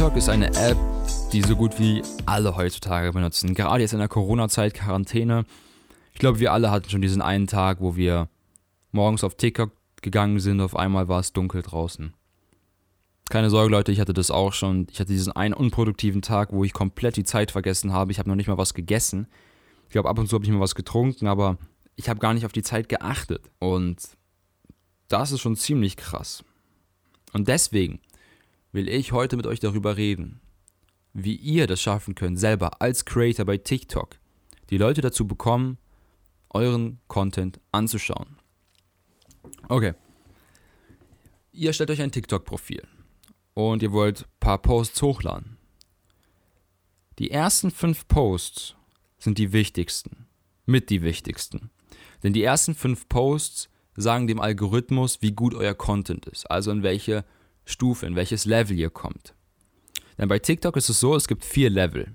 TikTok ist eine App, die so gut wie alle heutzutage benutzen. Gerade jetzt in der Corona-Zeit, Quarantäne. Ich glaube, wir alle hatten schon diesen einen Tag, wo wir morgens auf TikTok gegangen sind, auf einmal war es dunkel draußen. Keine Sorge, Leute, ich hatte das auch schon. Ich hatte diesen einen unproduktiven Tag, wo ich komplett die Zeit vergessen habe. Ich habe noch nicht mal was gegessen. Ich glaube, ab und zu habe ich mal was getrunken, aber ich habe gar nicht auf die Zeit geachtet. Und das ist schon ziemlich krass. Und deswegen will ich heute mit euch darüber reden, wie ihr das schaffen könnt, selber als Creator bei TikTok, die Leute dazu bekommen, euren Content anzuschauen. Okay. Ihr stellt euch ein TikTok-Profil und ihr wollt ein paar Posts hochladen. Die ersten fünf Posts sind die wichtigsten. Mit die wichtigsten. Denn die ersten fünf Posts sagen dem Algorithmus, wie gut euer Content ist. Also in welche Stufe, in welches Level ihr kommt. Denn bei TikTok ist es so, es gibt vier Level.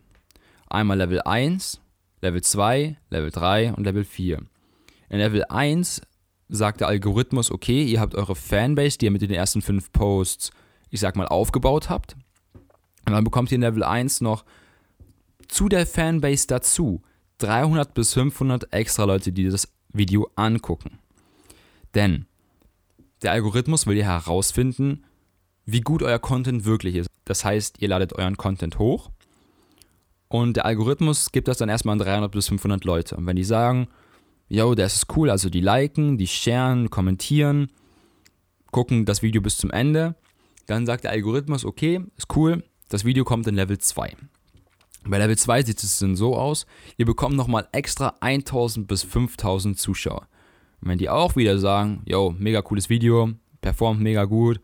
Einmal Level 1, Level 2, Level 3 und Level 4. In Level 1 sagt der Algorithmus, okay, ihr habt eure Fanbase, die ihr mit den ersten fünf Posts ich sag mal, aufgebaut habt. Und dann bekommt ihr in Level 1 noch zu der Fanbase dazu 300 bis 500 extra Leute, die das Video angucken. Denn der Algorithmus will ja herausfinden, wie gut euer Content wirklich ist. Das heißt, ihr ladet euren Content hoch und der Algorithmus gibt das dann erstmal an 300 bis 500 Leute. Und wenn die sagen, yo, das ist cool, also die liken, die sharen, kommentieren, gucken das Video bis zum Ende, dann sagt der Algorithmus, okay, ist cool, das Video kommt in Level 2. Bei Level 2 sieht es dann so aus, ihr bekommt nochmal extra 1000 bis 5000 Zuschauer. Und wenn die auch wieder sagen, yo, mega cooles Video, performt mega gut,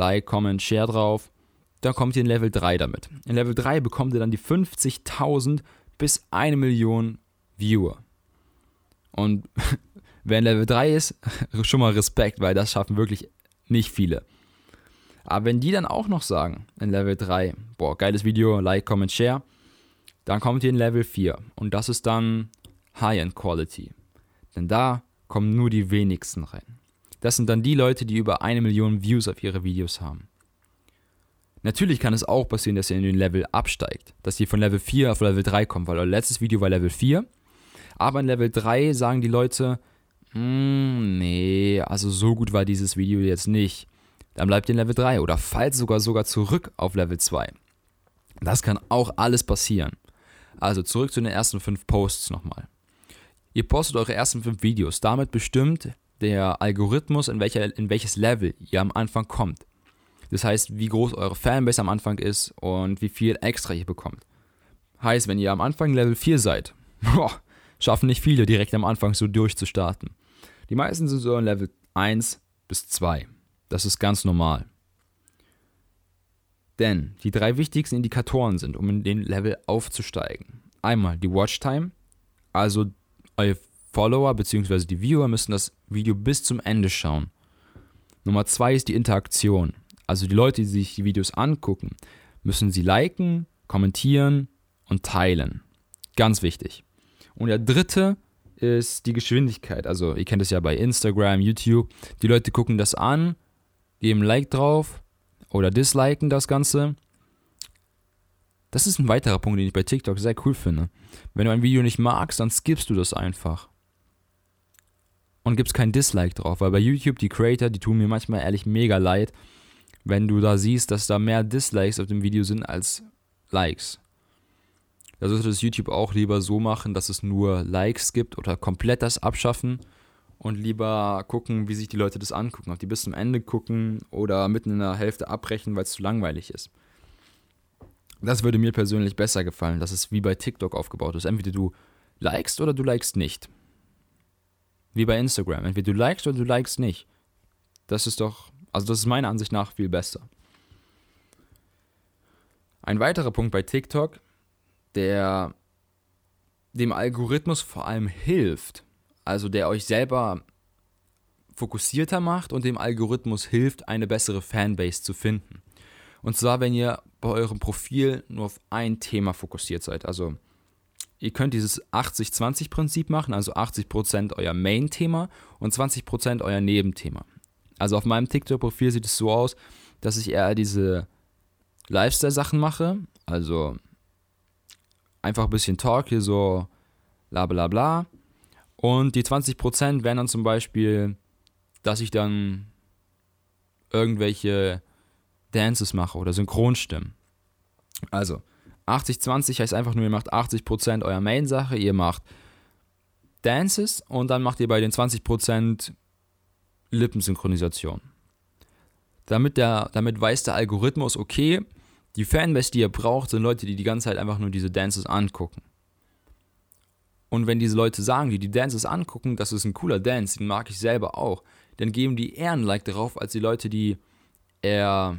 like, comment, share drauf, dann kommt ihr in Level 3 damit. In Level 3 bekommt ihr dann die 50.000 bis 1 Million Viewer. Und wer in Level 3 ist, schon mal Respekt, weil das schaffen wirklich nicht viele. Aber wenn die dann auch noch sagen, in Level 3, boah, geiles Video, like, comment, share, dann kommt ihr in Level 4 und das ist dann High-End Quality. Denn da kommen nur die wenigsten rein. Das sind dann die Leute, die über eine Million Views auf ihre Videos haben. Natürlich kann es auch passieren, dass ihr in den Level absteigt, dass ihr von Level 4 auf Level 3 kommt, weil euer letztes Video war Level 4. Aber in Level 3 sagen die Leute, mm, nee, also so gut war dieses Video jetzt nicht dann bleibt ihr in Level 3 oder falls sogar sogar zurück auf Level 2. Das kann auch alles passieren. Also zurück zu den ersten 5 Posts nochmal. Ihr postet eure ersten 5 Videos. Damit bestimmt der Algorithmus, in, welcher, in welches Level ihr am Anfang kommt. Das heißt, wie groß eure Fanbase am Anfang ist und wie viel extra ihr bekommt. Heißt, wenn ihr am Anfang Level 4 seid, boah, schaffen nicht viele direkt am Anfang so durchzustarten. Die meisten sind so in Level 1 bis 2. Das ist ganz normal. Denn die drei wichtigsten Indikatoren sind, um in den Level aufzusteigen. Einmal die Watchtime, also eure Follower bzw. die Viewer müssen das Video bis zum Ende schauen. Nummer zwei ist die Interaktion. Also die Leute, die sich die Videos angucken, müssen sie liken, kommentieren und teilen. Ganz wichtig. Und der dritte ist die Geschwindigkeit. Also ihr kennt es ja bei Instagram, YouTube. Die Leute gucken das an, geben Like drauf oder disliken das Ganze. Das ist ein weiterer Punkt, den ich bei TikTok sehr cool finde. Wenn du ein Video nicht magst, dann skippst du das einfach. Und gibst kein Dislike drauf, weil bei YouTube die Creator, die tun mir manchmal ehrlich mega leid, wenn du da siehst, dass da mehr Dislikes auf dem Video sind als Likes. Da sollte das YouTube auch lieber so machen, dass es nur Likes gibt oder komplett das abschaffen und lieber gucken, wie sich die Leute das angucken. Ob die bis zum Ende gucken oder mitten in der Hälfte abbrechen, weil es zu langweilig ist. Das würde mir persönlich besser gefallen, dass es wie bei TikTok aufgebaut ist. Entweder du likest oder du likest nicht. Wie bei Instagram. Entweder du likest oder du likest nicht. Das ist doch, also das ist meiner Ansicht nach viel besser. Ein weiterer Punkt bei TikTok, der dem Algorithmus vor allem hilft, also der euch selber fokussierter macht und dem Algorithmus hilft, eine bessere Fanbase zu finden. Und zwar, wenn ihr bei eurem Profil nur auf ein Thema fokussiert seid. Also ihr könnt dieses 80-20-Prinzip machen, also 80% euer Main-Thema und 20% euer Nebenthema. Also auf meinem TikTok-Profil sieht es so aus, dass ich eher diese Lifestyle-Sachen mache, also einfach ein bisschen Talk hier so bla bla bla. Und die 20% wären dann zum Beispiel, dass ich dann irgendwelche Dances mache oder Synchronstimmen. Also 80-20 heißt einfach nur, ihr macht 80% eurer Main-Sache, ihr macht Dances und dann macht ihr bei den 20% Lippensynchronisation. Damit, der, damit weiß der Algorithmus, okay, die Fanbase, die ihr braucht, sind Leute, die die ganze Zeit einfach nur diese Dances angucken. Und wenn diese Leute sagen, die die Dances angucken, das ist ein cooler Dance, den mag ich selber auch, dann geben die eher ein Like darauf, als die Leute, die eher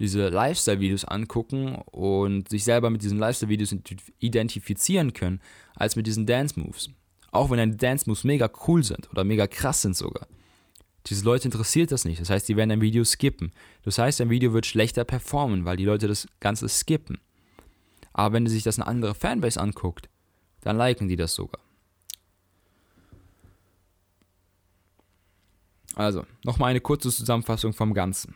diese Lifestyle-Videos angucken und sich selber mit diesen Lifestyle-Videos identifizieren können, als mit diesen Dance-Moves. Auch wenn deine Dance-Moves mega cool sind oder mega krass sind sogar. Diese Leute interessiert das nicht. Das heißt, die werden ein Video skippen. Das heißt, ein Video wird schlechter performen, weil die Leute das Ganze skippen. Aber wenn sich das eine andere Fanbase anguckt, dann liken die das sogar. Also, nochmal eine kurze Zusammenfassung vom Ganzen.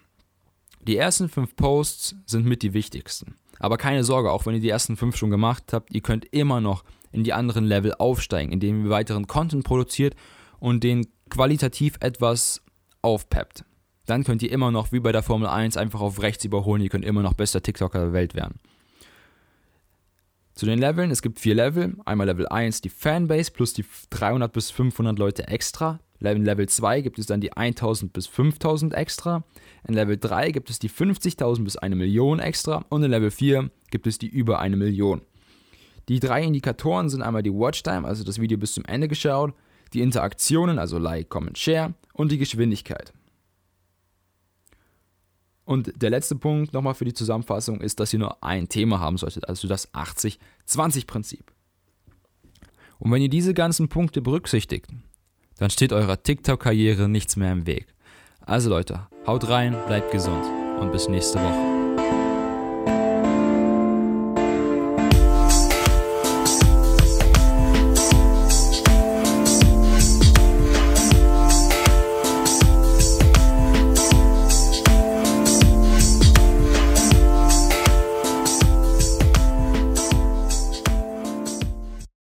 Die ersten fünf Posts sind mit die wichtigsten. Aber keine Sorge, auch wenn ihr die ersten fünf schon gemacht habt, ihr könnt immer noch in die anderen Level aufsteigen, indem ihr weiteren Content produziert und den qualitativ etwas aufpeppt. Dann könnt ihr immer noch, wie bei der Formel 1, einfach auf rechts überholen. Ihr könnt immer noch bester TikToker der Welt werden. Zu den Leveln, es gibt vier Level. Einmal Level 1 die Fanbase plus die 300 bis 500 Leute extra. In Level 2 gibt es dann die 1000 bis 5000 extra. In Level 3 gibt es die 50.000 bis 1 Million extra. Und in Level 4 gibt es die über 1 Million. Die drei Indikatoren sind einmal die Watchtime, also das Video bis zum Ende geschaut, die Interaktionen, also Like, Comment, Share und die Geschwindigkeit. Und der letzte Punkt nochmal für die Zusammenfassung ist, dass ihr nur ein Thema haben solltet, also das 80-20-Prinzip. Und wenn ihr diese ganzen Punkte berücksichtigt, dann steht eurer TikTok-Karriere nichts mehr im Weg. Also Leute, haut rein, bleibt gesund und bis nächste Woche.